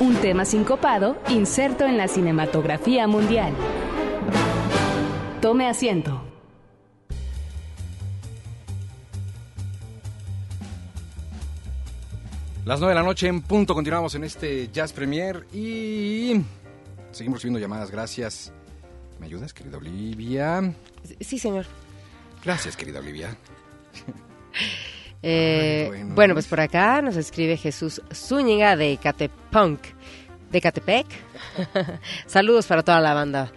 un tema sincopado inserto en la cinematografía mundial. Tome asiento. Las 9 de la noche en punto, continuamos en este Jazz Premier y seguimos recibiendo llamadas. Gracias. ¿Me ayudas, querida Olivia? Sí, señor. Gracias, querida Olivia. Eh, bueno. pues por acá nos escribe Jesús Zúñiga de Catepunk, de Catepec. Saludos para toda la banda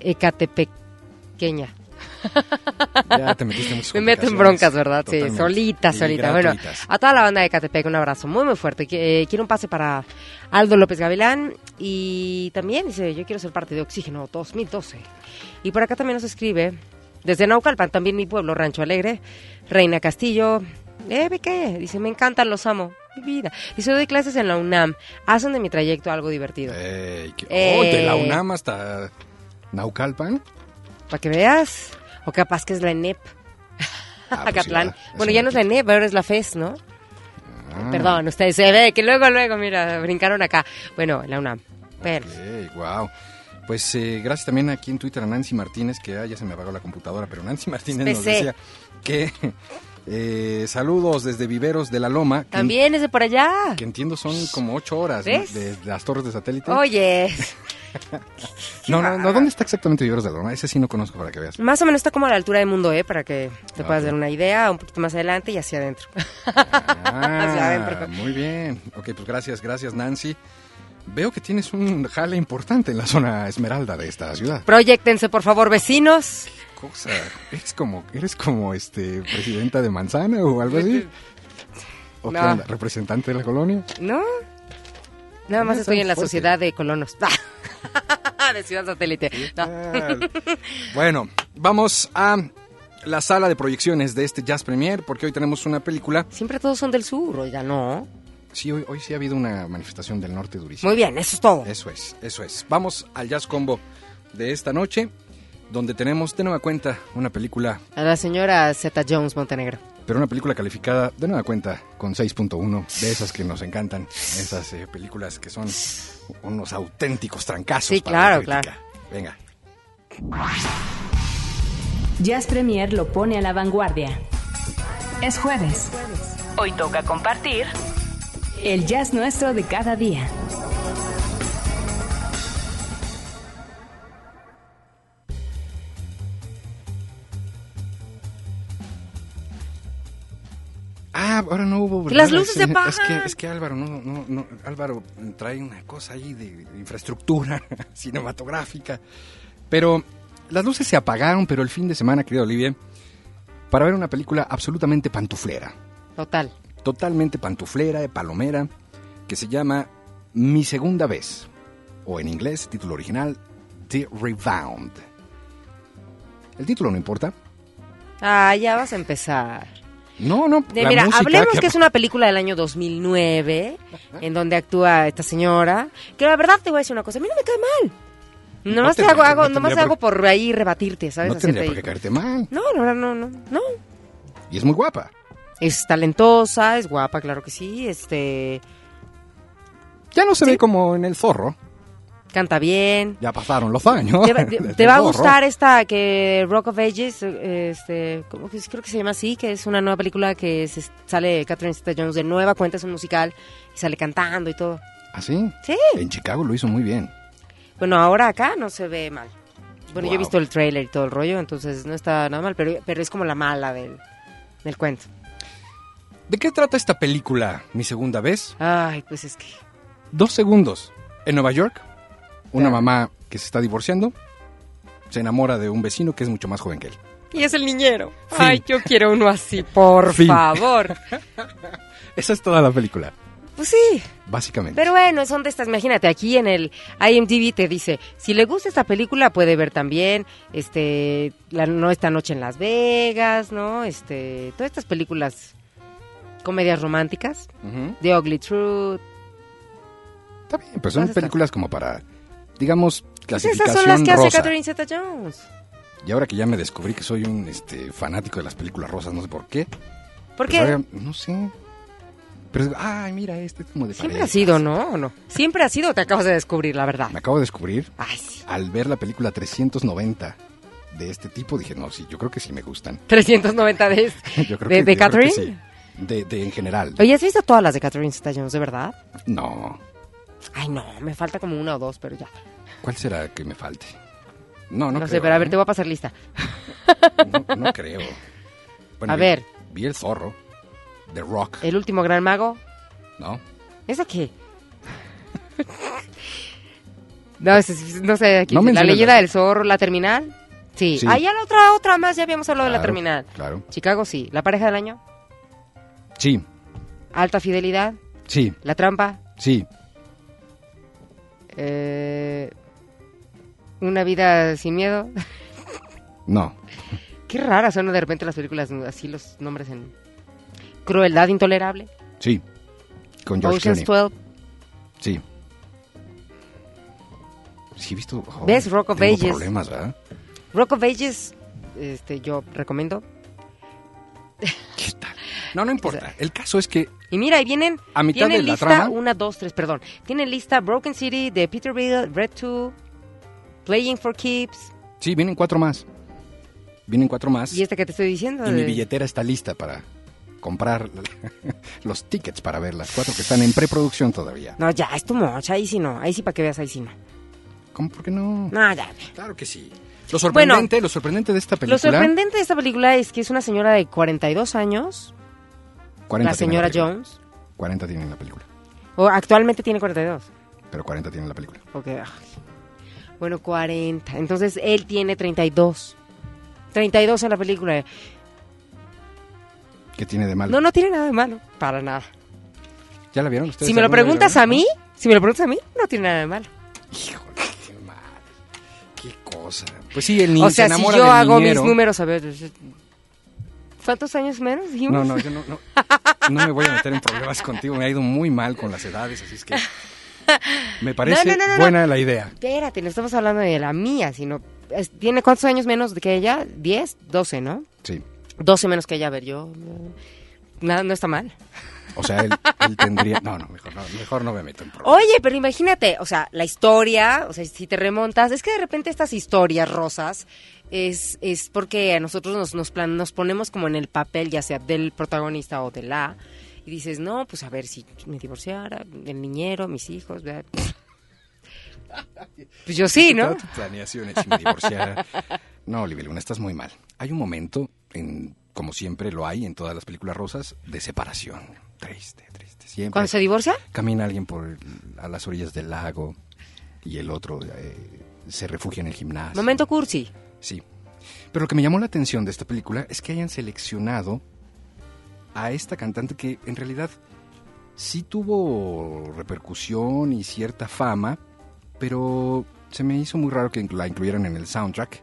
Ecatepequeña. Ya te metiste en Me meto en broncas, ¿verdad? Totalmente. Sí, solita, solita. Bueno, a toda la banda de Catepec un abrazo muy, muy fuerte. Que- eh, quiero un pase para Aldo López Gavilán y también dice, yo quiero ser parte de Oxígeno 2012. Y por acá también nos escribe, desde Naucalpan, también mi pueblo, Rancho Alegre, Reina Castillo. Eh, ¿ve qué? Dice, me encantan, los amo. Mi vida. Dice, doy clases en la UNAM. Hacen de mi trayecto algo divertido. Ey, qué- Eh. oh, de la UNAM hasta Naucalpan. Para que veas. O capaz que es la ENEP. Ah, pues Acatlán. sí, bueno, ya no es la. ENEP, ahora es la FES, ¿no? Ah, Perdón, ustedes se ve que luego, luego, mira, brincaron acá. Bueno, la UNAM. Pero, wow. Pues eh, gracias también aquí en Twitter a Nancy Martínez, que ah, ya se me apagó la computadora, pero Nancy Martínez nos PC. decía que eh, saludos desde Viveros de la Loma, también es de por allá. que entiendo son como ocho horas de, de las torres de satélite. Oye, no, no, no, ¿dónde está exactamente Viveros de la Loma? Ese sí no conozco para que veas. más o menos está como a la altura de Mundo, ¿eh? Para que te Ah, puedas dar una idea, un poquito más adelante y hacia adentro. Hacia Ah, adentro. muy bien. Ok, pues gracias, gracias Nancy. Veo que tienes un jale importante en la zona esmeralda de esta ciudad. Proyectense, por favor, vecinos. Cosa, eres como, eres como este presidenta de Manzana o algo así. ¿O qué No. onda? ¿Representante de la colonia? ¿No? Nada más estoy en la fuerte. sociedad de colonos. de Ciudad Satélite. No. Bueno, vamos a la sala de proyecciones de este Jazz Premier porque hoy tenemos una película. Siempre todos son del sur, oiga, ¿no? Sí, hoy, hoy sí ha habido una manifestación del norte durísima. Muy bien, eso es todo. Eso es, eso es. Vamos al Jazz Combo de esta noche, donde tenemos de nueva cuenta una película, A la señora Z. Jones Montenegro. pero una película calificada de nueva cuenta con 6.1, de esas que nos encantan, esas eh, películas que son unos auténticos trancazos. Sí, para la claro. Venga. Jazz Premier lo pone a la vanguardia. Es jueves. Hoy toca compartir el jazz nuestro de cada día. Ah, ahora no hubo. Que las ¿verdad? luces Sí, se Es que, es que Álvaro, no, no, no, Álvaro trae una cosa ahí de, de infraestructura cinematográfica. Pero las luces se apagaron, pero el fin de semana, querida Olivia, para ver una película absolutamente pantuflera. Total. Totalmente pantuflera, de palomera, que se llama Mi Segunda Vez. O en inglés, título original, The Rebound. El título no importa. Ah, ya vas a empezar. No, no. De, la mira, música hablemos que... es una película del año 2009, en donde actúa esta señora, que la verdad te voy a decir una cosa, a mí no me cae mal. Nomás te- te hago, no hago, nomás por- hago por ahí rebatirte, ¿sabes? No tendría por qué caerte mal. No, no, no, no, no. Y es muy guapa. Es talentosa, es guapa, claro que sí, este, Ya no se ve como en el zorro. Canta bien. Ya pasaron los años. Te, va- te- te va a gustar esta que Rock of Ages, este, ¿cómo que es? creo que se llama así, que es una nueva película que se- sale Catherine Zeta-Jones de nueva cuenta, es un musical y sale cantando y todo. ¿Ah, sí? Sí. En Chicago lo hizo muy bien. Bueno, ahora acá no se ve mal. Bueno, yo he visto el trailer y todo el rollo, entonces no está nada mal, pero, pero es como la mala del, del cuento. ¿De qué trata esta película, mi segunda vez? Ay, pues es que... Dos segundos. En Nueva York, una mamá que se está divorciando se enamora de un vecino que es mucho más joven que él. Y es el niñero. Fin. Ay, yo quiero uno así, por Fin. favor. Esa es toda la película. Pues sí. Básicamente. Pero bueno, son de estas, imagínate, aquí en el IMDb te dice, si le gusta esta película puede ver también, este, la, no esta noche en Las Vegas, ¿no? Este, todas estas películas, comedias románticas. The Ugly Truth, Está bien, pero son películas como para, digamos, pues clasificación esas son las que hace rosa. Catherine Zeta-Jones. Y ahora que ya me descubrí que soy un este, fanático de las películas rosas, no sé por qué. ¿Por Pues qué? ahora, no sé. Pero, ay, mira, este es como de Siempre ha parejas. sido, ¿no? ¿O no? Siempre ha sido, te acabas de descubrir, la verdad. Me acabo de descubrir, Ay, sí. al ver la película 390 de este tipo, dije, no, sí, yo creo que sí me gustan. 390 de, Yo creo de, que, de yo creo que Catherine. sí. De, de en general. Oye, ¿has visto todas las de Catherine Zeta-Jones, de verdad? No. Ay, no, me falta como una o dos, pero ya. ¿Cuál será que me falte? No, no, No, sé, creo, pero a ver, ¿eh? te voy a pasar lista. No, no creo. Bueno, A vi- ver. Vi el zorro. The Rock. El último gran mago. ¿No? ¿Esa qué? no, es- no sé, aquí No la leyenda del zorro, la terminal. Sí. Sí. Ah, ya la otra, otra más, ya habíamos hablado de la terminal. Claro. Chicago, sí. La pareja del año. Sí, Alta fidelidad. sí, La trampa. sí. Eh, una vida sin miedo. No. Qué raras son de repente las películas, así los nombres en... Crueldad intolerable. Sí. Con George Ocean's Clooney. 12. Sí. Sí, he visto. oh, ¿Ves? Rock of tengo Ages. problemas, ¿verdad? Rock of Ages, este, yo recomiendo. ¿Qué tal? No, no importa. El caso es que Y mira, ahí vienen, A mitad tienen de la lista, trama. una, dos, tres, perdón. Tienen lista Broken City de Peterbilt, Red 2, Playing for Keeps, sí, vienen cuatro más. Vienen cuatro más. y esta que te estoy diciendo. Y mi billetera está lista para comprar los tickets para ver las cuatro que están en preproducción todavía. No, ya, es tu mocha, ahí sí no, ahí sí para que veas, ahí sí no. ¿Cómo? ¿Por qué no? No, ya. Claro que sí. Lo sorprendente, lo sorprendente de esta película. Lo sorprendente de esta película es que es una señora de 42 años, 40 la señora. Jones, 40 tiene la película. o actualmente tiene 42. Pero 40 tiene la película. Ok. Bueno, 40. Entonces él tiene 32. 32 en la película. ¿Qué tiene de malo? No, no tiene nada de malo. Para nada. ¿Ya la vieron ustedes? Si me lo preguntas a mí, si me lo preguntas a mí, no tiene nada de malo. Híjole, qué mal. Qué cosa. Pues sí, el niño o sea, se si yo del hago niñero. mis números, a ver. ¿Cuántos años menos dijimos? No, no, yo no, no, no me voy a meter en problemas contigo. Me ha ido muy mal con las edades, así es que me parece No, no, buena la idea. Espérate, no estamos hablando de la mía, sino... ¿Tiene cuántos años menos que ella? ¿10? 12, ¿no? Sí. 12 menos que ella. A ver, yo... Nada, no está mal. O sea, él, él tendría... No, no, mejor no, mejor no me meto en problemas. Oye, pero imagínate, o sea, la historia, o sea, si te remontas, es que de repente estas historias rosas es, es porque a nosotros nos, nos, plan- nos ponemos como en el papel, ya sea del protagonista o de la, y dices, no, pues a ver, si me divorciara, el niñero, mis hijos, ¿verdad? pues yo sí, ¿no? Tu planeación es si me divorciara. No, Olivia Luna, estás muy mal. Hay un momento, en, como siempre lo hay en todas las películas rosas, de separación. Triste, triste. Siempre Cuando se divorcia, camina alguien por el- a las orillas del lago y el otro eh, se refugia en el gimnasio. momento cursi. Sí. Pero lo que me llamó la atención de esta película es que hayan seleccionado a esta cantante que en realidad sí tuvo repercusión y cierta fama, pero se me hizo muy raro que la incluyeran en el soundtrack.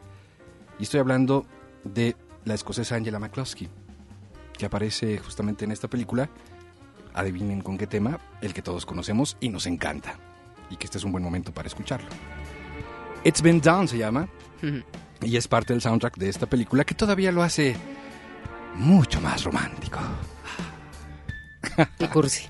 Y estoy hablando de la escocesa Angela McCluskey, que aparece justamente en esta película. Adivinen con qué tema, el que todos conocemos y nos encanta. Y que este es un buen momento para escucharlo. It's Been Done se llama. Y es parte del soundtrack de esta película que todavía lo hace mucho más romántico. Y cursi.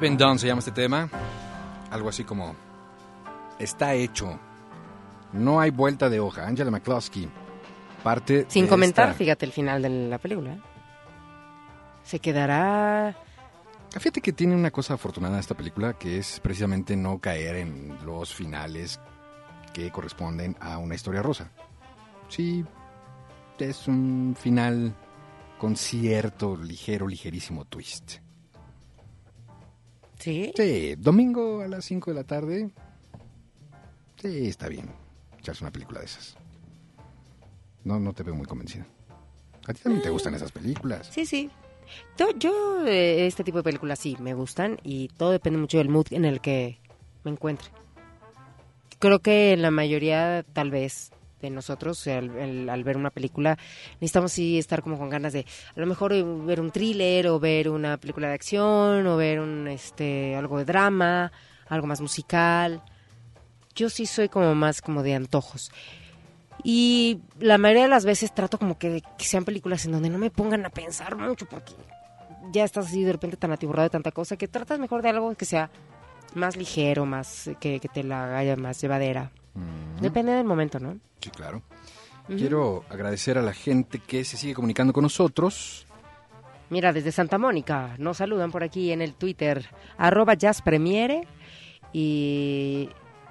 Been Done se llama este tema. Algo así como Está hecho. No hay vuelta de hoja. Angela McCluskey parte Sin de comentar, esta- fíjate el final de la película. ¿eh? Se quedará... Fíjate que tiene una cosa afortunada esta película que es precisamente no caer en los finales que corresponden a una historia rosa. Sí, es un final con cierto ligero, ligerísimo twist. ¿Sí? Sí, domingo a las 5 de la tarde. Sí, está bien. Echarse una película de esas. No, no te veo muy convencida. ¿A ti también te gustan esas películas? Sí, sí. Yo, yo, eh, este tipo de películas sí me gustan y todo depende mucho del mood en el que me encuentre. Creo que la mayoría, tal vez, de nosotros, al, al- ver una película, necesitamos sí estar como con ganas de, a lo mejor eh, ver un thriller o ver una película de acción o ver un, este, algo de drama, algo más musical. Yo sí soy como más como de antojos. Y la mayoría de las veces trato como que, que sean películas en donde no me pongan a pensar mucho porque ya estás así de repente tan atiborrado de tanta cosa que tratas mejor de algo que sea más ligero, más que, que te la haya más llevadera. Depende del momento, ¿no? Sí, claro. Quiero agradecer a la gente que se sigue comunicando con nosotros. Mira, desde Santa Mónica nos saludan por aquí en el Twitter, arroba jazzpremiere y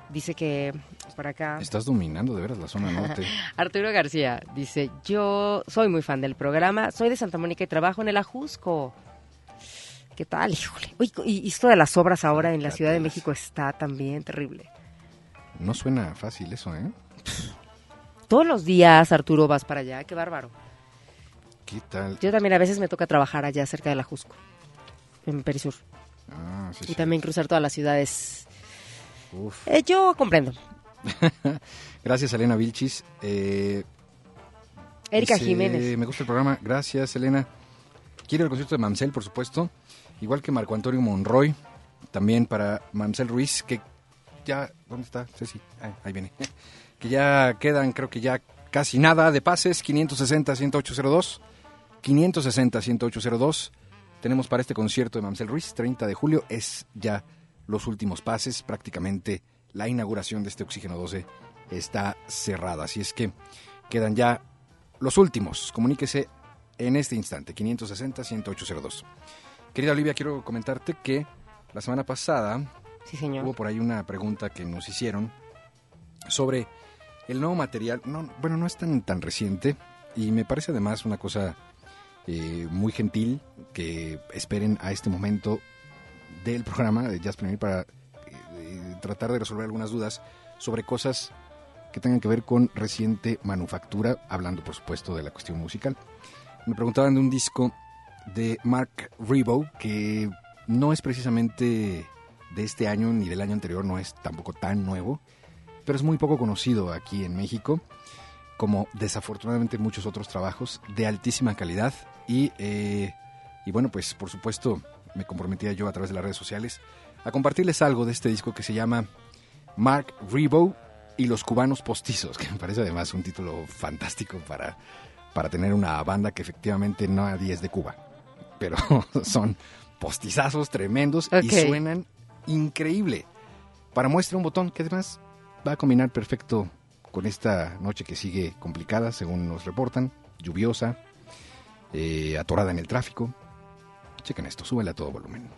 dice que por acá... Estás dominando de veras la zona norte. Arturo García dice, yo soy muy fan del programa, soy de Santa Mónica y trabajo en el Ajusco. ¿Qué tal? Híjole. Uy, y y esto de las obras ahora en la Ciudad de México está también terrible. No suena fácil eso, ¿eh? Todos los días, Arturo, vas para allá. Qué bárbaro. ¿Qué tal? Yo también a veces me toca trabajar allá cerca del Ajusco, en Perisur. Ah, sí, Y sí. también cruzar todas las ciudades. Uf. Eh, yo comprendo. Gracias, Elena Vilchis. Eh, Erika dice, Jiménez. Me gusta el programa. Gracias, Elena. Quiero el concierto de Mamsel, por supuesto. Igual que Marco Antonio Monroy. También para Mamsel Ruiz, que ya... ¿Dónde está? Ceci. Ah, ahí viene. Que ya quedan, creo que ya casi nada de pases. 560-10802. 560-10802. Tenemos para este concierto de Mamsel Ruiz, 30 de julio. Es ya los últimos pases. Prácticamente la inauguración de este Oxígeno 12 está cerrada. Así es que quedan ya los últimos. Comuníquese en este instante, 560-10802. Querida Olivia, quiero comentarte que la semana pasada Sí, señor. hubo por ahí una pregunta que nos hicieron sobre el nuevo material. No, bueno, no es tan, tan reciente y me parece además una cosa eh, muy gentil que esperen a este momento del programa de Jazz Premier para eh, tratar de resolver algunas dudas sobre cosas que tengan que ver con reciente manufactura, hablando por supuesto de la cuestión musical. Me preguntaban de un disco de Mark Ribot que no es precisamente de este año ni del año anterior, no es tampoco tan nuevo, pero es muy poco conocido aquí en México, como desafortunadamente muchos otros trabajos de altísima calidad. Y, eh, y bueno, pues por supuesto me comprometía yo a través de las redes sociales a compartirles algo de este disco que se llama Mark Ribot y los cubanos postizos, que me parece además un título fantástico para, para tener una banda que efectivamente nadie es de Cuba, pero son postizazos tremendos y suenan increíble. Para muestra un botón que además va a combinar perfecto con esta noche que sigue complicada, según nos reportan, lluviosa, eh, atorada en el tráfico. Chequen esto, súbele a todo volumen.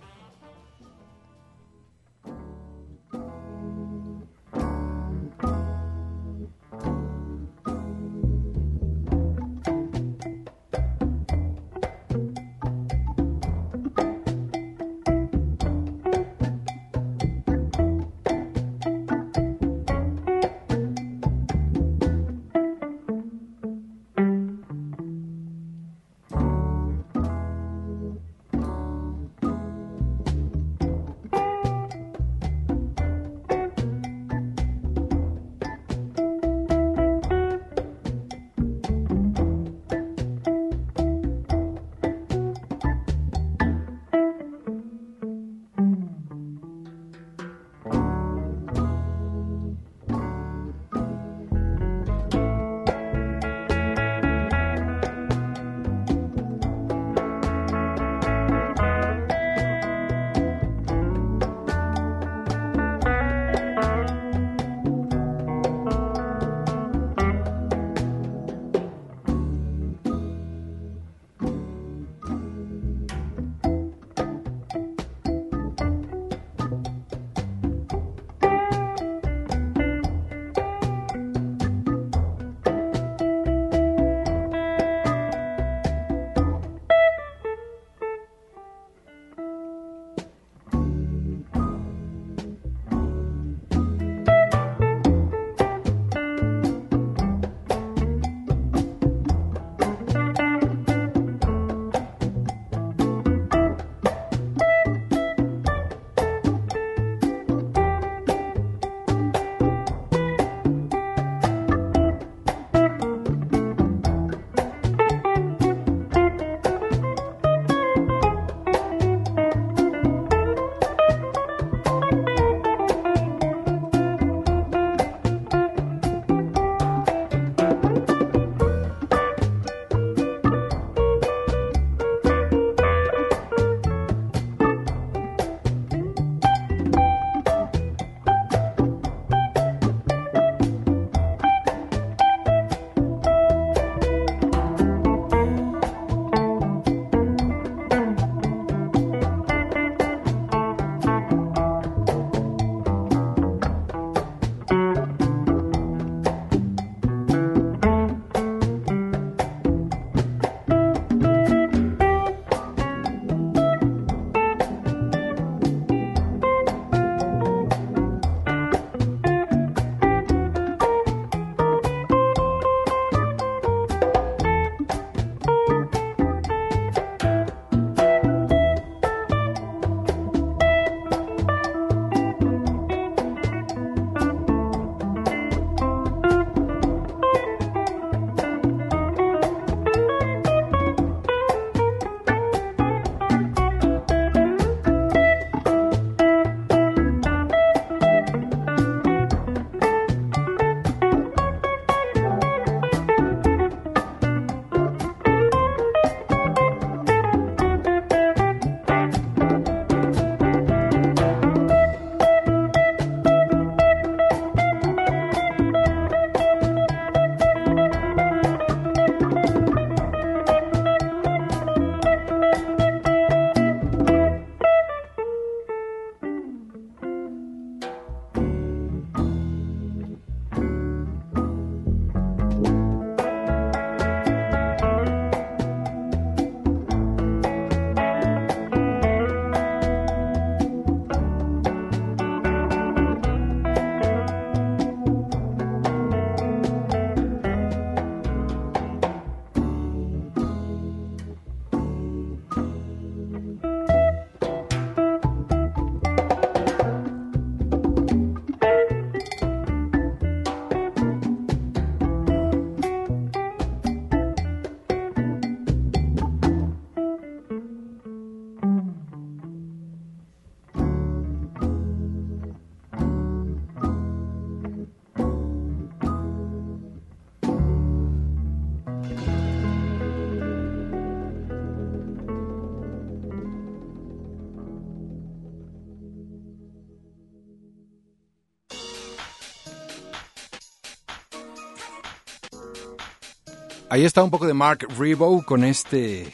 Ahí está un poco de Mark Rebo con este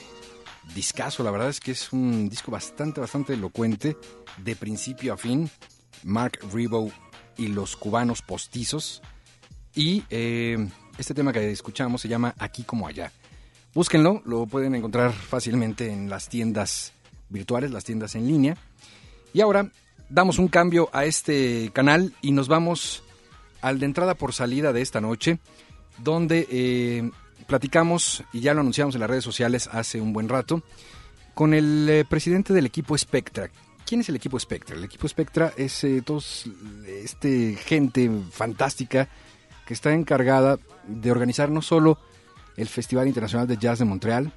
discazo. La verdad es que es un disco bastante, bastante elocuente, de principio a fin. Mark Rebo y los cubanos postizos. Y eh, este tema que escuchamos se llama Aquí como allá. Búsquenlo, lo pueden encontrar fácilmente en las tiendas virtuales, las tiendas en línea. Y ahora damos un cambio a este canal y nos vamos al de entrada por salida de esta noche, donde eh, platicamos, y ya lo anunciamos en las redes sociales hace un buen rato, con el eh, presidente del equipo Spectra. ¿Quién es el equipo Spectra? El equipo Spectra es eh, todos, este gente fantástica que está encargada de organizar no solo el Festival Internacional de Jazz de Montreal,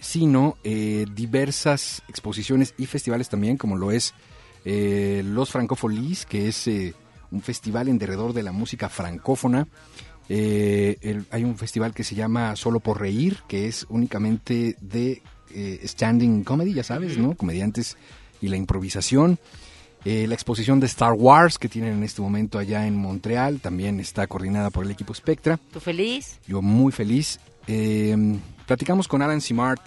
sino eh, diversas exposiciones y festivales también, como lo es eh, Los Francofolies, que es un festival en derredor de la música francófona. Eh, el- hay un festival que se llama Solo por Reír, que es únicamente de eh, standing comedy, ya sabes, ¿no? Comediantes y la improvisación. Eh, la exposición de Star Wars que tienen en este momento allá en Montreal también está coordinada por el equipo Spectra. ¿Tú feliz? Yo muy feliz. Eh, platicamos con Alan Simart,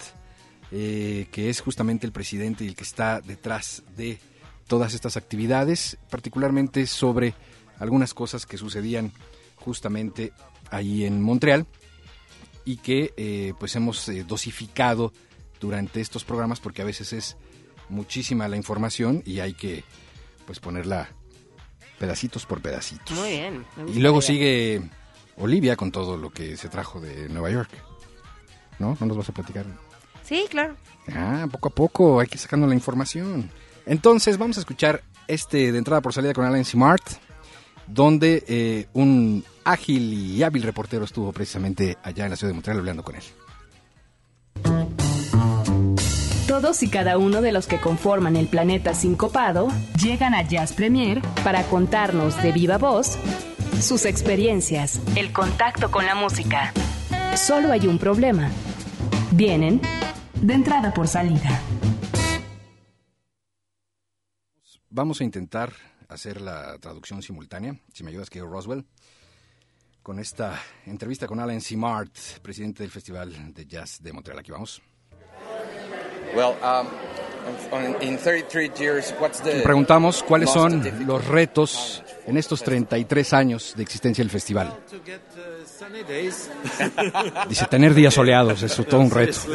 eh, que es justamente el presidente y el que está detrás de todas estas actividades, particularmente sobre algunas cosas que sucedían justamente ahí en Montreal y que eh, pues hemos eh, dosificado durante estos programas porque a veces es muchísima la información y hay que pues ponerla pedacitos por pedacitos. Muy bien. Y luego sigue Olivia con todo lo que se trajo de Nueva York. ¿No? ¿No nos vas a platicar? Sí, claro. Ah, poco a poco, hay que ir sacando la información. Entonces, vamos a escuchar este de entrada por salida con Alan Smart, donde eh, un ágil y hábil reportero estuvo precisamente allá en la ciudad de Montreal hablando con él. Todos y cada uno de los que conforman el planeta sincopado llegan a Jazz Premier para contarnos de viva voz sus experiencias, el contacto con la música. Solo hay un problema. Vienen de entrada por salida. Vamos a intentar hacer la traducción simultánea, si me ayudas, que Roswell, con esta entrevista con Alan Simart, presidente del Festival de Jazz de Montreal. Aquí vamos. Well, um, in 33 years, what's the Preguntamos cuáles son los retos en estos 33 años de existencia del festival. uh. Dice, tener días soleados, es todo un reto.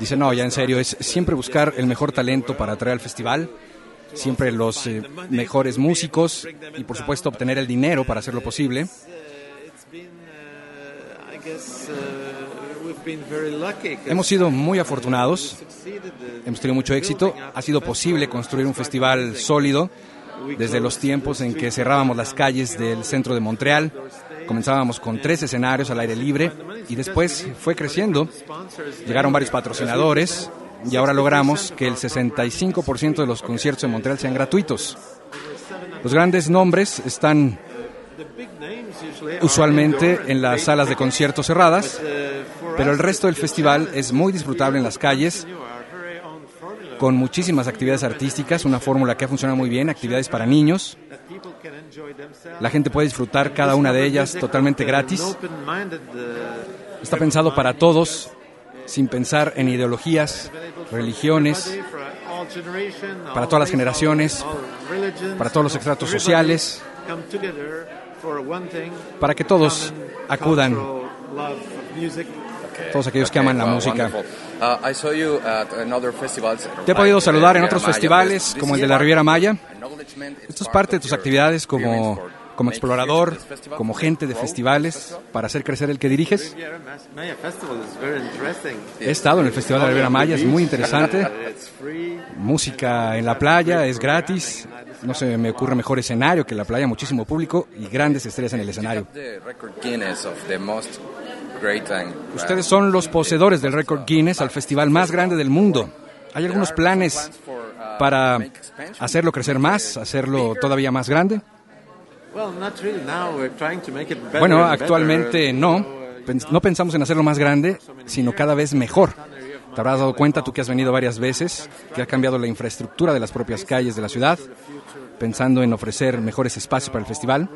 Dice, no, ya en serio, es siempre buscar el mejor talento para atraer al festival, siempre los eh, mejores músicos y por supuesto obtener el dinero para hacerlo posible. Hemos sido muy afortunados, hemos tenido mucho éxito, ha sido posible construir un festival sólido desde los tiempos en que cerrábamos las calles del centro de Montreal. Comenzábamos con tres escenarios al aire libre y después fue creciendo. Llegaron varios patrocinadores y ahora logramos que el 65% de los conciertos en Montreal sean gratuitos. Los grandes nombres están usualmente en las salas de conciertos cerradas, pero el resto del festival es muy is disfrutable en las calles con muchísimas actividades artísticas, una fórmula que ha funcionado muy bien, actividades para niños. La gente puede disfrutar cada una de ellas totalmente gratis. Está pensado para todos, sin pensar en ideologías, religiones, para todas las generaciones, para todos los estratos sociales, para que todos acudan, todos aquellos que aman la música. Uh, Te he podido saludar en otros festivales, como el de la Riviera Maya. Esto es part parte de tus actividades como, como explorador, como gente de festivales, para hacer crecer el que diriges. He estado en el Festival de la Riviera Maya, es muy interesante. Música en la playa, es gratis. No se me ocurre mejor escenario que la playa, muchísimo público y grandes estrellas en el escenario. Ustedes son los poseedores del récord Guinness al festival más grande del mundo. ¿Hay algunos planes para hacerlo crecer más, hacerlo todavía más grande? Bueno, actualmente no. No pensamos en hacerlo más grande, sino cada vez mejor. Te habrás dado cuenta, tú que has venido varias veces, que ha cambiado la infraestructura de las propias calles de la ciudad, pensando en ofrecer mejores espacios para el festival.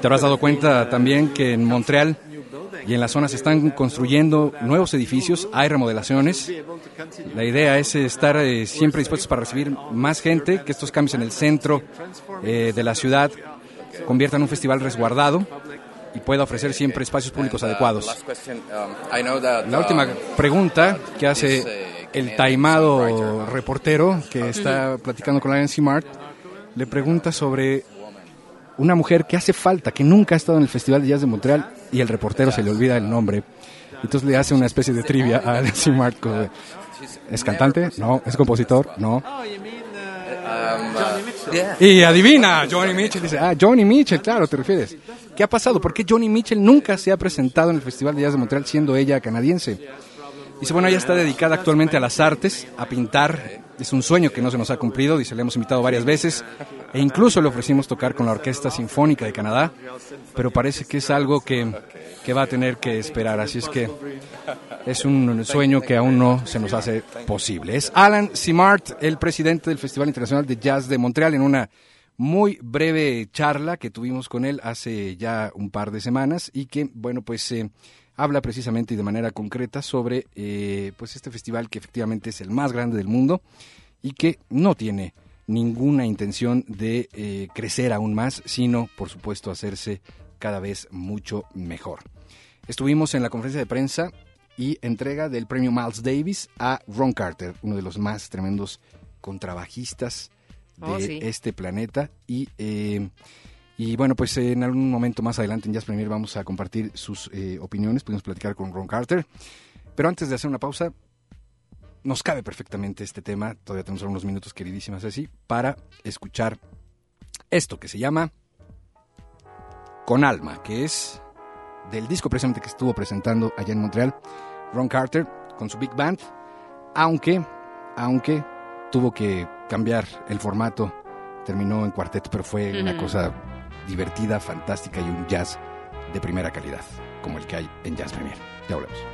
Te habrás dado cuenta uh, también que en Montreal. Y en la zona se están construyendo nuevos edificios, hay remodelaciones. La idea es eh, estar eh, siempre dispuestos para recibir más gente, que estos cambios en el centro eh, de la ciudad conviertan un festival resguardado y pueda ofrecer siempre espacios públicos uh, adecuados. um, La última um, pregunta que hace uh, el taimado reportero que está platicando con C. Mart, le pregunta sobre una mujer que hace falta, que nunca ha estado en el Festival de Jazz de Montreal y el reportero se le olvida el nombre. Entonces le hace una especie de trivia a como de, ¿Es cantante? No. ¿Es compositor? No. Y adivina, Johnny Mitchell dice, ah, Johnny Mitchell, claro, te refieres. ¿Qué ha pasado? ¿Por qué Johnny Mitchell nunca se ha presentado en el Festival de Jazz de Montreal siendo ella canadiense? Dice, bueno, ella está dedicada actualmente a las artes, a pintar. Es un sueño que no se nos ha cumplido, dice, le hemos invitado varias veces e incluso le ofrecimos tocar con la Orquesta Sinfónica de Canadá, pero parece que es algo que, que va a tener que esperar, así es que es un sueño que aún no se nos hace posible. Es Alan Simart, el presidente del Festival Internacional de Jazz de Montreal, en una muy breve charla que tuvimos con él hace ya un par de semanas y que, bueno, pues eh, habla precisamente y de manera concreta sobre eh, pues este festival que efectivamente es el más grande del mundo y que no tiene ninguna intención de eh, crecer aún más, sino, por supuesto, hacerse cada vez mucho mejor. Estuvimos en la conferencia de prensa y entrega del premio Miles Davis a Ron Carter, uno de los más tremendos contrabajistas de Oh, sí. este planeta. Y, eh, y bueno, pues en algún momento más adelante en Jazz Premier vamos a compartir sus eh, opiniones, pudimos platicar con Ron Carter. Pero antes de hacer una pausa, nos cabe perfectamente este tema, todavía tenemos algunos minutos, queridísimas así, para escuchar esto que se llama Con Alma, que es del disco precisamente que estuvo presentando allá en Montreal, Ron Carter con su Big Band, aunque, aunque tuvo que cambiar el formato, terminó en cuarteto, pero fue una cosa divertida, fantástica y un jazz de primera calidad, como el que hay en Jazz Premier. Ya volvemos.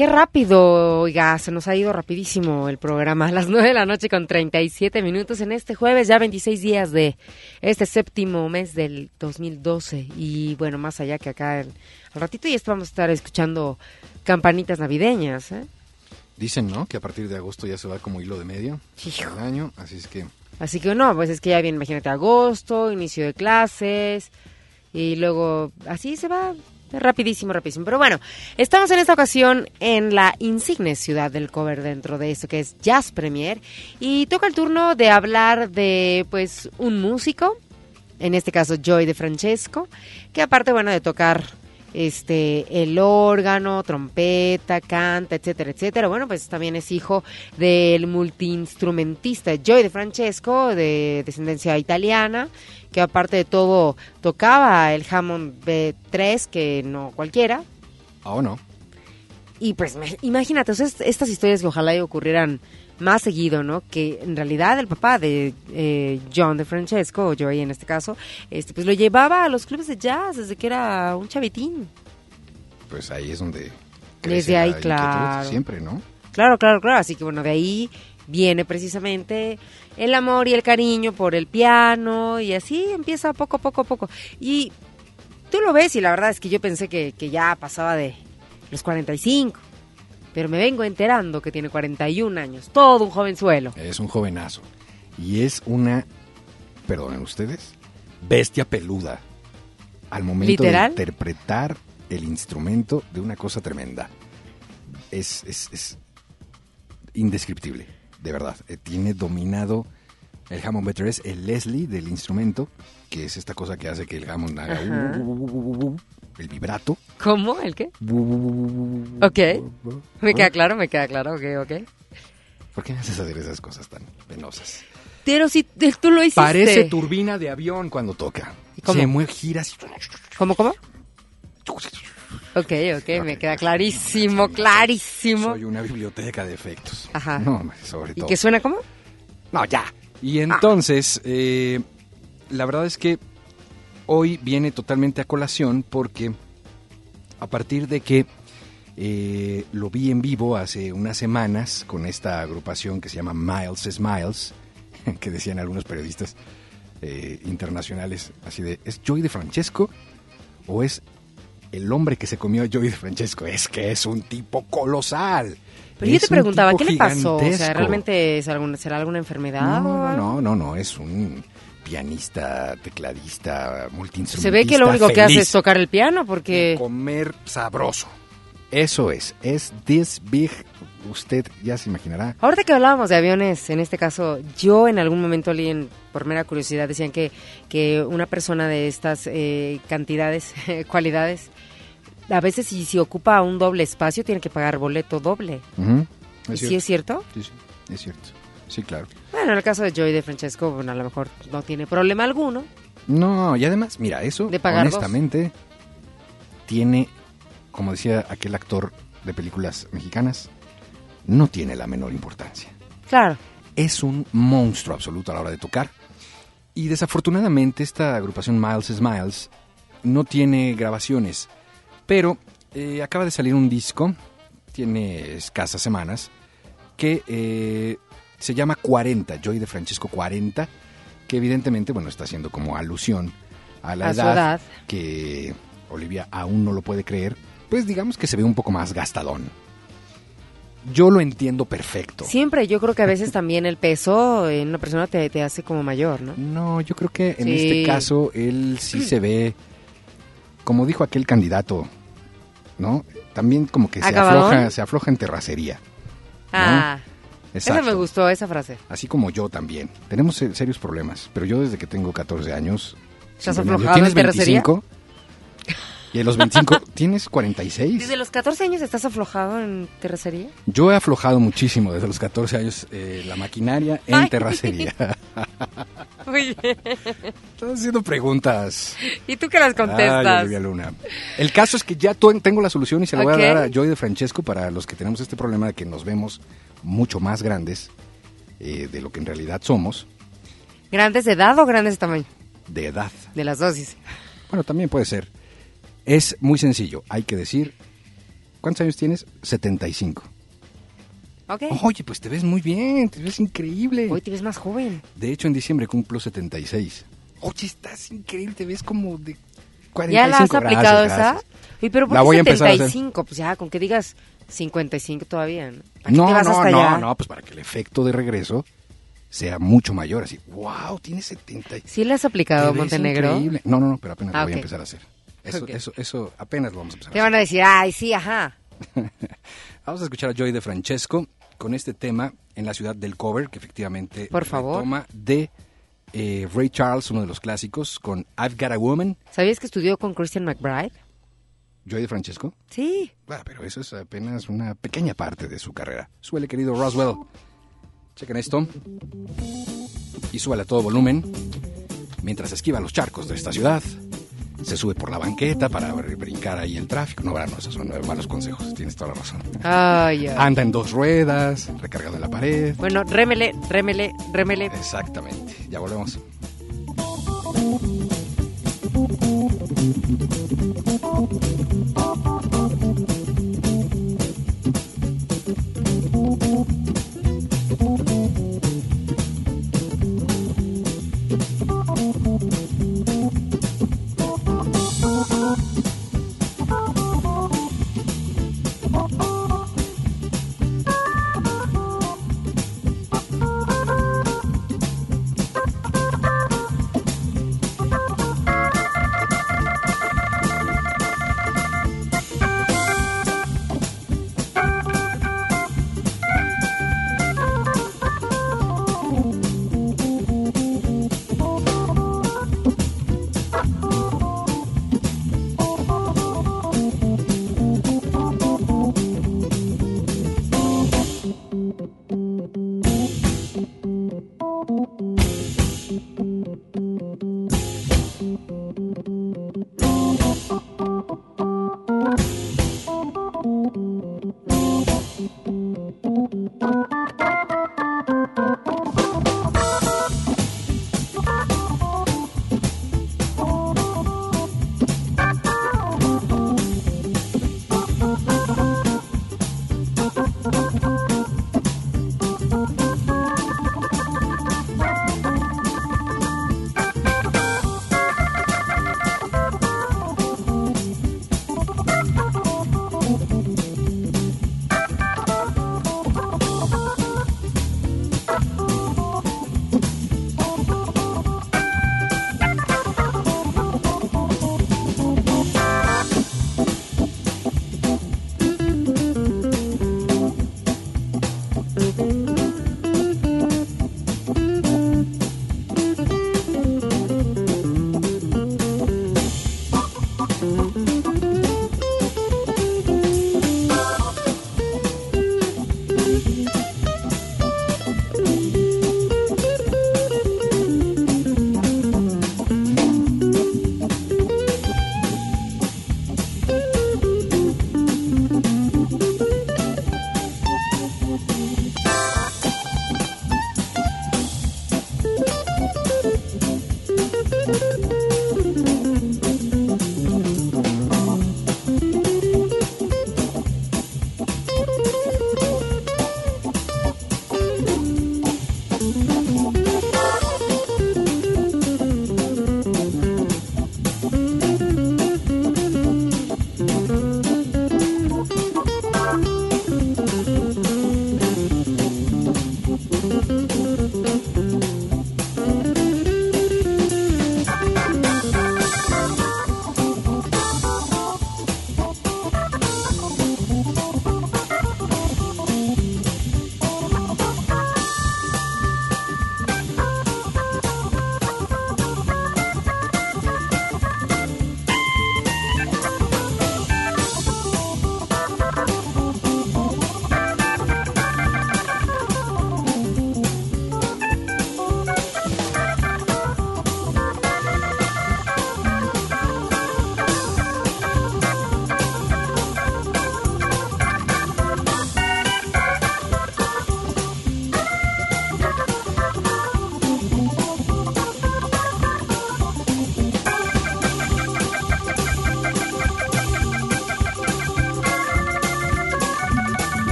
Qué rápido, oiga, se nos ha ido rapidísimo el programa a las 9 de la noche con 37 minutos en este jueves, ya 26 días de este séptimo mes del 2012. Y bueno, más allá que acá en- al ratito y esto vamos a estar escuchando campanitas navideñas, ¿eh? Dicen, ¿no? Que a partir de agosto ya se va como hilo de medio Hijo. del año, así es que Así que no, pues es que ya viene, imagínate, agosto, inicio de clases y luego así se va rapidísimo, rapidísimo. Pero bueno, estamos en esta ocasión en la insigne ciudad del cover dentro de esto que es Jazz Premier y toca el turno de hablar de pues un músico, en este caso Joy de Francesco, que aparte, bueno, de tocar este el órgano, trompeta, canta, etcétera, etcétera. Bueno, pues también es hijo del multiinstrumentista Joy de Francesco, de descendencia italiana, que aparte de todo tocaba el Hammond B3, que no cualquiera. ah o no. Y pues imagínate, o sea, est- estas historias que ojalá y ocurrieran más seguido, ¿no? Que en realidad el papá de eh, John de Francesco, o Joey en este caso, este, pues lo llevaba a los clubes de jazz desde que era un chavitín. Pues ahí es donde Desde crece ahí, claro. Siempre, ¿no? Claro, claro, claro. Así que bueno, de ahí viene precisamente el amor y el cariño por el piano y así empieza poco a poco a poco. Y tú lo ves y la verdad es que yo pensé que, que ya pasaba de los 45. Pero me vengo enterando que tiene 41 años, todo un jovenzuelo. Es un jovenazo. Y es una, perdonen ustedes, bestia peluda. Al momento ¿Literal? de interpretar el instrumento de una cosa tremenda. Es, es, es indescriptible, de verdad. Eh, tiene dominado el Hammond B3, el Leslie del instrumento, que es esta cosa que hace que el Hammond haga uh, uh, el vibrato. ¿Cómo? ¿El qué? Ok. Me queda claro, me queda claro, ok, ok. ¿Por qué me haces hacer esas cosas tan penosas? Pero si tú lo hiciste. Parece turbina de avión cuando toca. ¿Y cómo? Se mueve, gira así. ¿Cómo, cómo? Ok, ok, me queda clarísimo, clarísimo. Soy una biblioteca de efectos. Ajá. No, sobre ¿Y todo. que suena como? No, ya. Y entonces, eh, la verdad es que hoy viene totalmente a colación porque a partir de que eh, lo vi en vivo hace unas semanas con esta agrupación que se llama Miles Smiles, que decían algunos periodistas eh, internacionales, así de, ¿es Joy de Francesco o es el hombre que se comió a Joy de Francesco? Es que es un tipo colosal. Pero yo te un preguntaba, ¿qué le pasó? O sea. ¿realmente es algún, será alguna enfermedad? No, algo? no, no, no, es un pianista, tecladista, multiinstrumentista. Se ve que lo único que hace es tocar el piano porque... comer sabroso. Eso es, es this big, usted ya se imaginará. Ahorita que hablábamos de aviones, en este caso, yo en algún momento leí, en- por mera curiosidad, decían que, que una persona de estas eh, cantidades, cualidades, a veces si, si ocupa un doble espacio tiene que pagar boleto doble. Ujú, ¿Y Es es cierto? Sí, sí, es cierto. Sí, claro. Bueno, en el caso de Joy de Francesco, bueno, a lo mejor no tiene problema alguno. No, y además, mira, eso, De pagar dos. honestamente, tiene, como decía aquel actor de películas mexicanas, no tiene la menor importancia. Claro. es un monstruo absoluto a la hora de tocar. Y desafortunadamente esta agrupación Miles Smiles no tiene grabaciones, pero eh, acaba de salir un disco, tiene escasas semanas, que eh, se llama 40, Joy de Francesco 40, que evidentemente, bueno, está haciendo como alusión a la A edad, edad. que Olivia aún no lo puede creer, pues digamos que se ve un poco más gastadón. Yo lo entiendo perfecto. Siempre yo creo que a veces también el peso en una persona te, te hace como mayor, ¿no? No, yo creo que en Sí. este caso él sí se ve, como dijo aquel candidato, ¿no? También como que se ¿Acabadón? afloja, se afloja en terracería. Ah, esa Exacto. me gustó, esa frase. Así como yo también. Tenemos se- serios problemas, pero yo desde que tengo 14 años ¿Estás aflojado ¿Tienes en terracería? 25? Y a los 25 tienes 46. ¿Desde los 14 años estás aflojado en terracería? Yo he aflojado muchísimo desde los 14 años eh, la maquinaria en Ay. terracería. Oye, Estás haciendo preguntas. ¿y tú qué las Ay, contestas? Olivia Luna. El caso es que ya tengo la solución y se la voy a dar a Joy de Francesco para los que tenemos este problema de que nos vemos mucho más grandes eh, de lo que en realidad somos, ¿Grandes de edad o grandes de tamaño? de edad. De las dosis. Bueno, también puede ser. Es muy sencillo. Hay que decir, ¿cuántos años tienes? 75. ¿Ok? Oye, pues te ves muy bien, te ves increíble. Hoy te ves más joven. De hecho, en diciembre cumplo 76. Oye, estás increíble, te ves como de 45. ¿Ya la has aplicado Gracias, esa? gracias. Oye, pero ¿por La qué voy a empezar a hacer. 75? Pues ya, con que digas 55 todavía. ¿no? ¿Para qué No, no, no, allá? no, pues para que el efecto de regreso sea mucho mayor. Así, wow, tiene 70. y- ¿Sí le has aplicado, Montenegro? increíble. No, no, no, pero apenas Ah, lo voy a empezar a hacer. Eso, Ok. eso, eso, apenas lo vamos a empezar Te van a decir, ay, sí, ajá. Vamos a escuchar a Joy de Francesco con este tema en la ciudad del cover, que efectivamente Por favor. retoma de eh, Ray Charles, uno de los clásicos, con I've Got a Woman. ¿Sabías que estudió con Christian McBride? Joy de Francesco? Sí. Claro, pero eso es apenas una pequeña parte de su carrera. Suele, querido Roswell. Chequen esto. Y suele a todo volumen. Mientras esquiva los charcos de esta ciudad, se sube por la banqueta para brincar ahí el tráfico. No, bueno, esos son malos consejos, tienes toda la razón. Ay, ay. Anda en dos ruedas, recargado en la pared. Bueno, rémele, rémele, rémele. Exactamente, ya volvemos.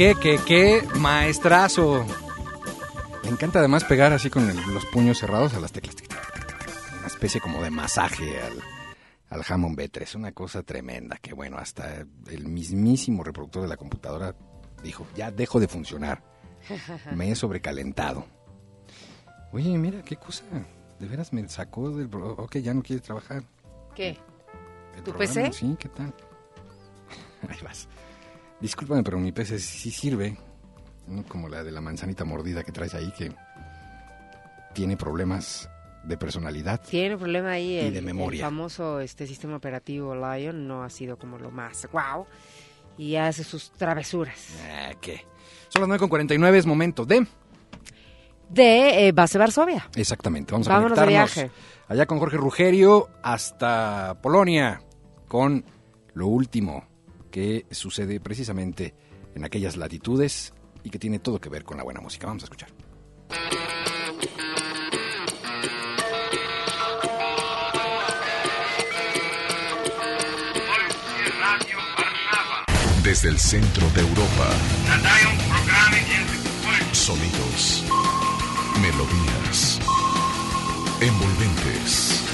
Qué, qué, qué, maestrazo. Me encanta además pegar así con el- los puños cerrados a las teclas. Una especie como de masaje al, al Hammond B3. Una cosa tremenda que bueno, hasta el mismísimo reproductor de la computadora dijo, ya dejo de funcionar. Me he sobrecalentado. Oye, mira, qué cosa. De veras me sacó del... Ok, ya no quiere trabajar. ¿Qué? ¿El ¿Tu programa? PC? Sí, ¿qué tal? Ahí vas. Discúlpame, pero mi PC sí, sirve. No como la de la manzanita mordida que traes ahí, que tiene problemas de personalidad. Tiene un problema ahí. Y El, de memoria. el famoso este sistema operativo Lion no ha sido como lo más wow. Y hace sus travesuras. Ah, ¿Qué? Son las 9.49, es momento de... De eh, Base Varsovia. Exactamente, vamos a Vámonos de conectarnos viaje. allá con Jorge Rugerio hasta Polonia con lo último que sucede precisamente en aquellas latitudes y que tiene todo que ver con la buena música. Vamos a escuchar. Desde el centro de Europa. Sonidos. Melodías. Envolventes.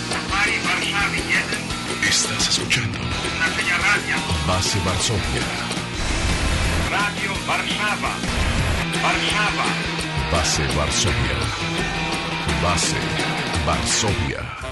Estás escuchando. Base Varsovia. Radio Warszawa. Warszawa. Base Varsovia. Base Varsovia.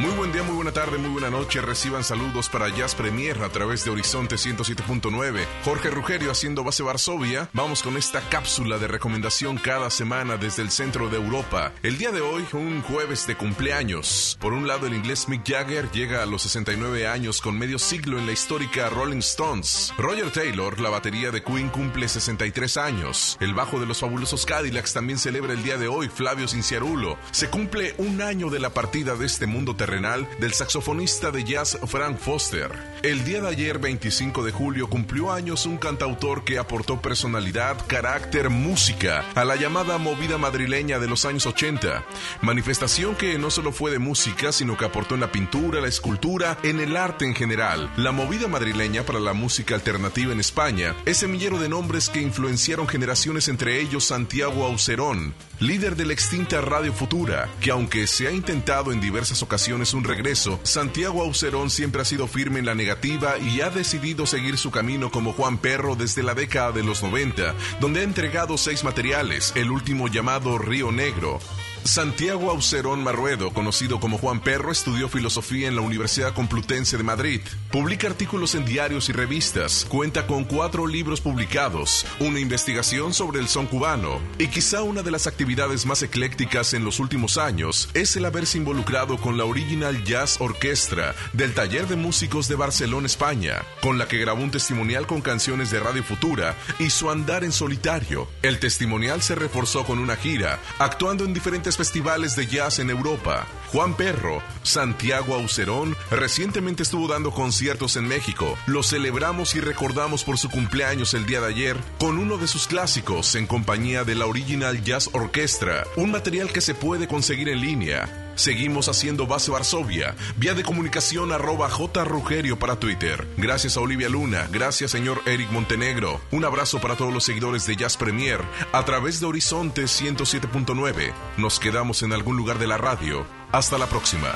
Muy buen día, muy buena tarde, muy buena noche. Reciban saludos para Jazz Premier a través de Horizonte 107.9. Jorge Rugerio haciendo base Varsovia. Vamos con esta cápsula de recomendación cada semana desde el centro de Europa. El día de hoy, un jueves de cumpleaños. Por un lado, el inglés Mick Jagger llega a los 69 años con medio siglo en la histórica Rolling Stones. Roger Taylor, la batería de Queen, cumple 63 años. El bajo de los fabulosos Cadillacs también celebra el día de hoy, Flavio Cinciarulo. Se cumple un año de la partida de este mundo terrenal del saxofonista de jazz Frank Foster. El día de ayer, 25 de julio, cumplió años un cantautor que aportó personalidad, carácter, música a la llamada movida madrileña de los años 80. Manifestación que no solo fue de música, sino que aportó en la pintura, la escultura, en el arte en general. La movida madrileña para la música alternativa en España es semillero de nombres que influenciaron generaciones, entre ellos Santiago Aucerón, líder de la extinta Radio Futura, que aunque se ha intentado en diversas ocasiones un regreso, Santiago Aucerón siempre ha sido firme en la negativa y ha decidido seguir su camino como Juan Perro desde la década de los 90, donde ha entregado seis materiales, el último llamado Río Negro. Santiago Aucerón Marruedo, conocido como Juan Perro, estudió filosofía en la Universidad Complutense de Madrid. Publica artículos en diarios y revistas, cuenta con cuatro libros publicados, una investigación sobre el son cubano, y quizá una de las actividades más eclécticas en los últimos años es el haberse involucrado con la Original Jazz Orchestra del Taller de Músicos de Barcelona, España, con la que grabó un testimonial con canciones de Radio Futura y su andar en solitario. El testimonial se reforzó con una gira, actuando en diferentes festivales de jazz en Europa. Juan Perro, Santiago Aucerón, recientemente estuvo dando conciertos en México. Lo celebramos y recordamos por su cumpleaños el día de ayer con uno de sus clásicos en compañía de la Original Jazz Orchestra, un material que se puede conseguir en línea. Seguimos haciendo Base Varsovia, vía de comunicación arroba J. Rugerio para Twitter. Gracias a Olivia Luna, gracias señor Eric Montenegro. Un abrazo para todos los seguidores de Jazz Premier a través de Horizonte 107.9. Nos quedamos en algún lugar de la radio. Hasta la próxima.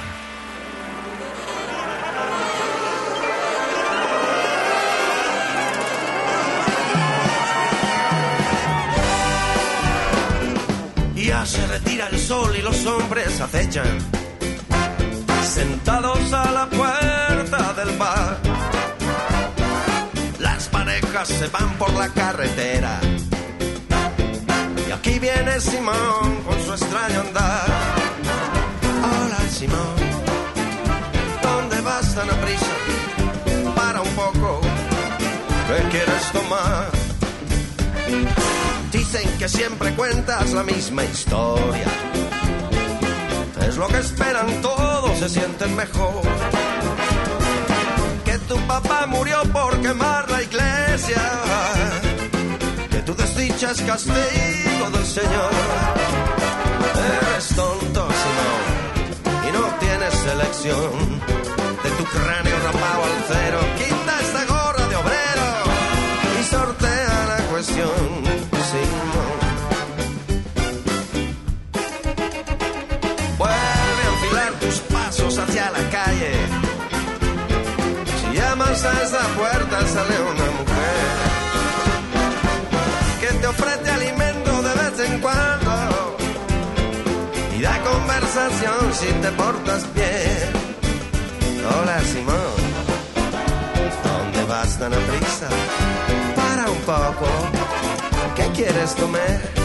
Se retira el sol y los hombres acechan, sentados a la puerta del bar. Las parejas se van por la carretera. Y aquí viene Simón con su extraño andar. Hola Simón, ¿dónde vas tan a prisa? Para un poco, ¿qué quieres tomar? Dicen que siempre cuentas la misma historia. Es lo que esperan todos, se sienten mejor. Que tu papá murió por quemar la iglesia. Que tu desdicha es castigo del Señor. Eres tonto, Simón, y no tienes elección. De tu cráneo rapado al cero, quita esta gorra de obrero llamas a esa puerta sale una mujer que te ofrece alimento de vez en cuando y da conversación si te portas bien. Hola Simón, ¿dónde vas tan a prisa? Para un poco, ¿qué quieres comer?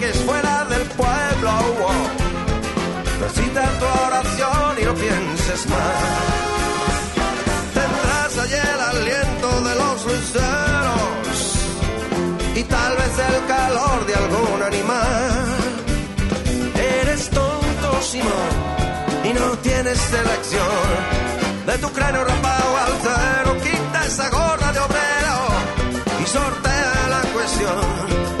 Largues fuera del pueblo. Recita tu oración y no pienses más. Tendrás allí el aliento de los luceros y tal vez el calor de algún animal. Eres tonto, Simón, y no tienes selección. De tu cráneo rapado al cero, quita esa gorra de obrero y sortea la cuestión,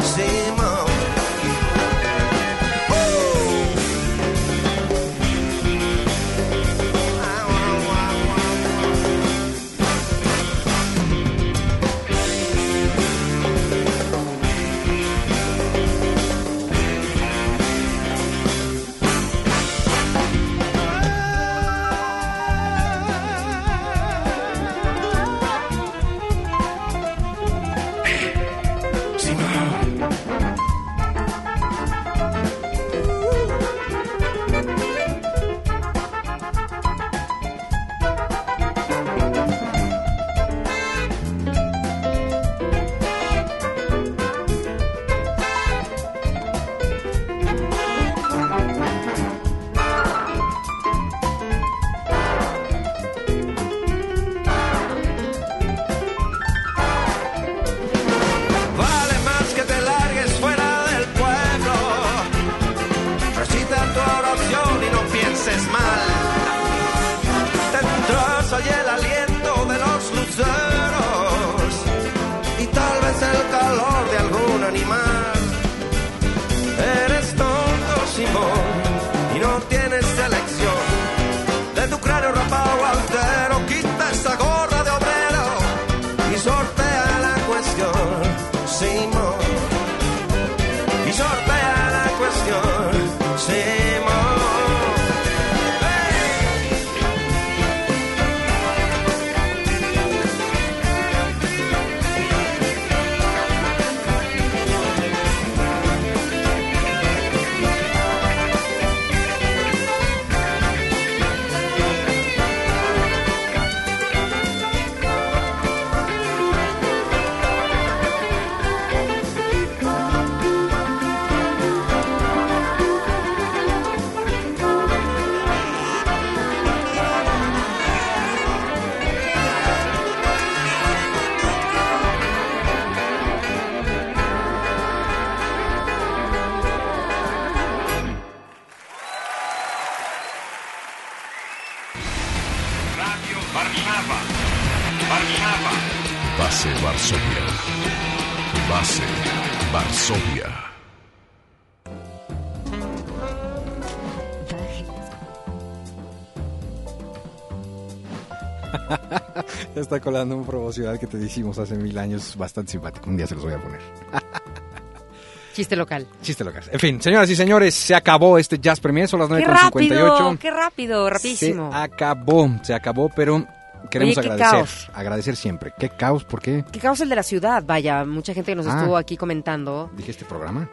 está colando un promocional que te hicimos hace mil años, bastante simpático. Un día se los voy a poner. Chiste local. Chiste locas. En fin, señoras y señores, se acabó este Jazz Premier, son las ¡Qué 9.58. rápido! ¡Qué rápido! Rapidísimo. Se acabó, se acabó, pero queremos Oye, qué agradecer. caos. Agradecer siempre. ¿Qué caos? ¿Por qué? ¿Qué causa el de la ciudad? Vaya, mucha gente que nos Ah. estuvo aquí comentando. Dije este programa.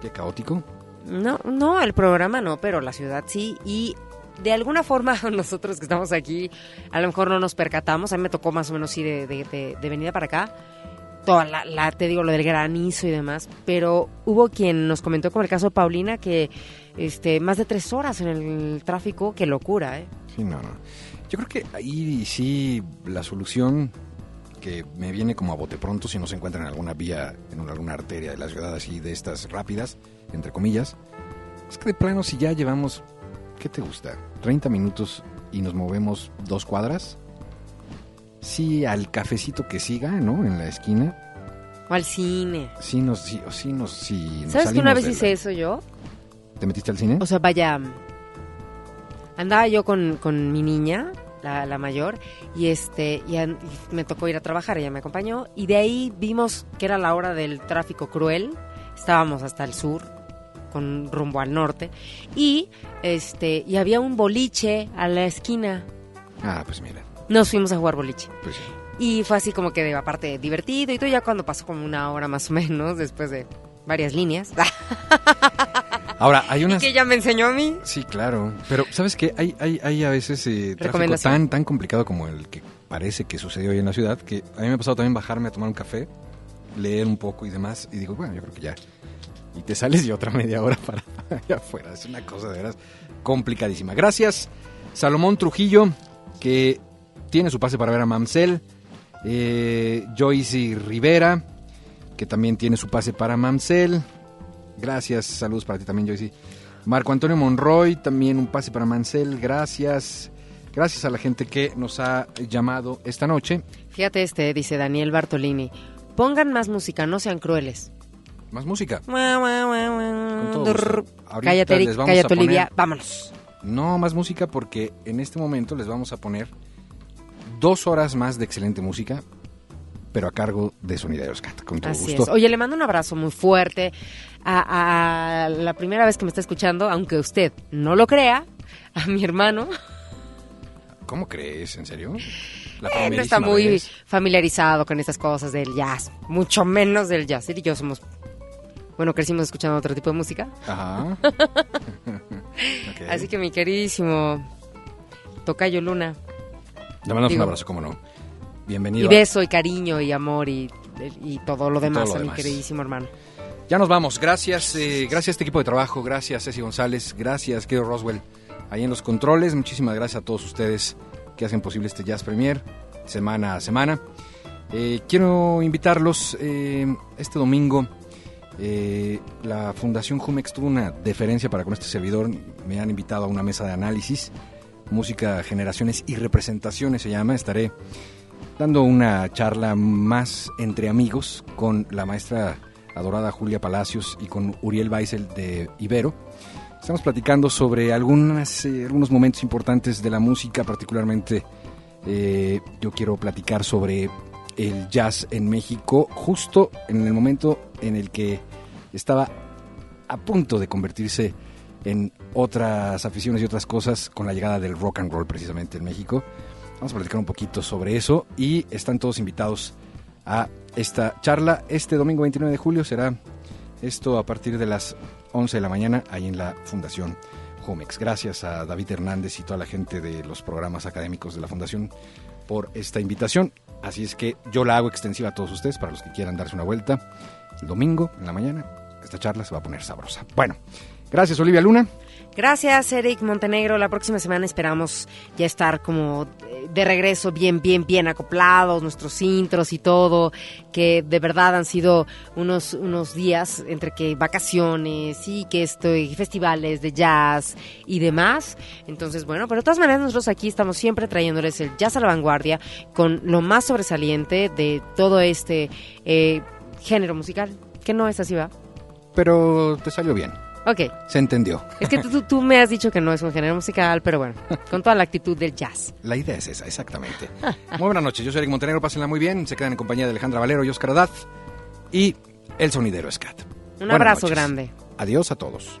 Qué caótico. No, no, el programa no, pero la ciudad sí. Y de alguna forma nosotros que estamos aquí, a lo mejor no nos percatamos. A mí me tocó más o menos de, de- de venida para acá. Toda la, la- te digo, lo del granizo y demás. Pero hubo quien nos comentó, como el caso de Paulina, que este más de tres horas en el tráfico. Qué locura, ¿eh? Sí, no, no. Yo creo que ahí sí la solución que me viene como a bote pronto si no se encuentra en alguna vía, en alguna arteria de la ciudad así de estas rápidas, entre comillas, es que de plano si ya llevamos, ¿qué te gusta? 30 minutos y nos movemos dos cuadras, sí al cafecito que siga, ¿no? En la esquina, O al cine. Sí nos, sí, sí nos, sí nos ¿Sabes que una vez hice la- eso yo? ¿Te metiste al cine? O sea, vaya. Andaba yo con, con mi niña, la, la mayor, y este y, an- y me tocó ir a trabajar, ella me acompañó, y de ahí vimos que era la hora del tráfico cruel. Estábamos hasta el sur, con rumbo al norte, y este y había un boliche a la esquina. Ah, pues mira, Nos fuimos a jugar boliche. pues sí. Y fue así como que de aparte divertido y todo, ya cuando pasó como una hora más o menos, después de varias líneas. Ahora, hay y unas... que ella me enseñó a mí. Sí, claro. Pero, ¿sabes qué? Hay, hay, hay a veces eh, tráfico tan, tan complicado como el que parece que sucedió hoy en la ciudad, que a mí me ha pasado también bajarme a tomar un café, leer un poco y demás, y digo, bueno, yo creo que ya. Y te sales y otra media hora para allá afuera. Es una cosa de veras complicadísima. Gracias, Salomón Trujillo, que tiene su pase para ver a Mamsel. Eh, Joyce Rivera, que también tiene su pase para Mamsel. Gracias, saludos para ti también, Joyce. Marco Antonio Monroy, también un pase para Mansell, gracias. Gracias a la gente que nos ha llamado esta noche. Fíjate este, dice Daniel Bartolini. Pongan más música, no sean crueles. Más música. Cállate, Eric, cállate, Olivia. Vámonos. No más música porque en este momento les vamos a poner dos horas más de excelente música, pero a cargo de Sonideros Cat, con todo Así gusto. es. Oye, le mando un abrazo muy fuerte a, a la primera vez que me está escuchando, aunque usted no lo crea, a mi hermano. ¿Cómo crees? ¿En serio? La Eh, no está muy vez. familiarizado con estas cosas del jazz, mucho menos del jazz. Él y yo somos, bueno, crecimos escuchando otro tipo de música. Ajá. Así que mi queridísimo Tocayo Luna, Le mandamos un abrazo, cómo no. Bienvenido. y beso y cariño y amor y, y todo lo demás todo lo a mi queridísimo hermano. Ya nos vamos. Gracias, eh, gracias a este equipo de trabajo. Gracias, Ceci González. Gracias, querido Roswell. Ahí en los controles. Muchísimas gracias a todos ustedes que hacen posible este Jazz Premier semana a semana. Eh, quiero invitarlos eh, este domingo. Eh, la Fundación Jumex tuvo una deferencia para con este servidor. Me han invitado a una mesa de análisis. Música, generaciones y representaciones se llama. Estaré dando una charla más entre amigos con la maestra adorada Julia Palacios y con Uriel Weissel de Ibero. Estamos platicando sobre algunas, eh, algunos momentos importantes de la música, particularmente eh, yo quiero platicar sobre el jazz en México, justo en el momento en el que estaba a punto de convertirse en otras aficiones y otras cosas con la llegada del rock and roll precisamente en México. Vamos a platicar un poquito sobre eso y están todos invitados a esta charla. Este domingo 29 de julio será esto a partir de las 11 de la mañana ahí en la Fundación Jumex. Gracias a David Hernández y toda la gente de los programas académicos de la Fundación por esta invitación. Así es que yo la hago extensiva a todos ustedes para los que quieran darse una vuelta el domingo en la mañana. Esta charla se va a poner sabrosa. Bueno, gracias Olivia Luna. Gracias, Eric Montenegro. La próxima semana esperamos ya estar como eh, de regreso bien, bien, bien acoplados, nuestros intros y todo, que de verdad han sido unos, unos días entre que vacaciones y que estoy, festivales de jazz y demás. Entonces, bueno, pero de todas maneras nosotros aquí estamos siempre trayéndoles el jazz a la vanguardia con lo más sobresaliente de todo este eh, género musical, que no es así, ¿va? Pero te salió bien. Ok. Se entendió. Es que tú, me has dicho que no es un género musical, pero bueno, con toda la actitud del jazz. La idea es esa, exactamente. Muy buenas noches, yo soy Eric Montenegro, pásenla muy bien. Se quedan en compañía de Alejandra Valero y Oscar Adaz y el sonidero Scat. Un Buenas abrazo noches. grande. Adiós a todos.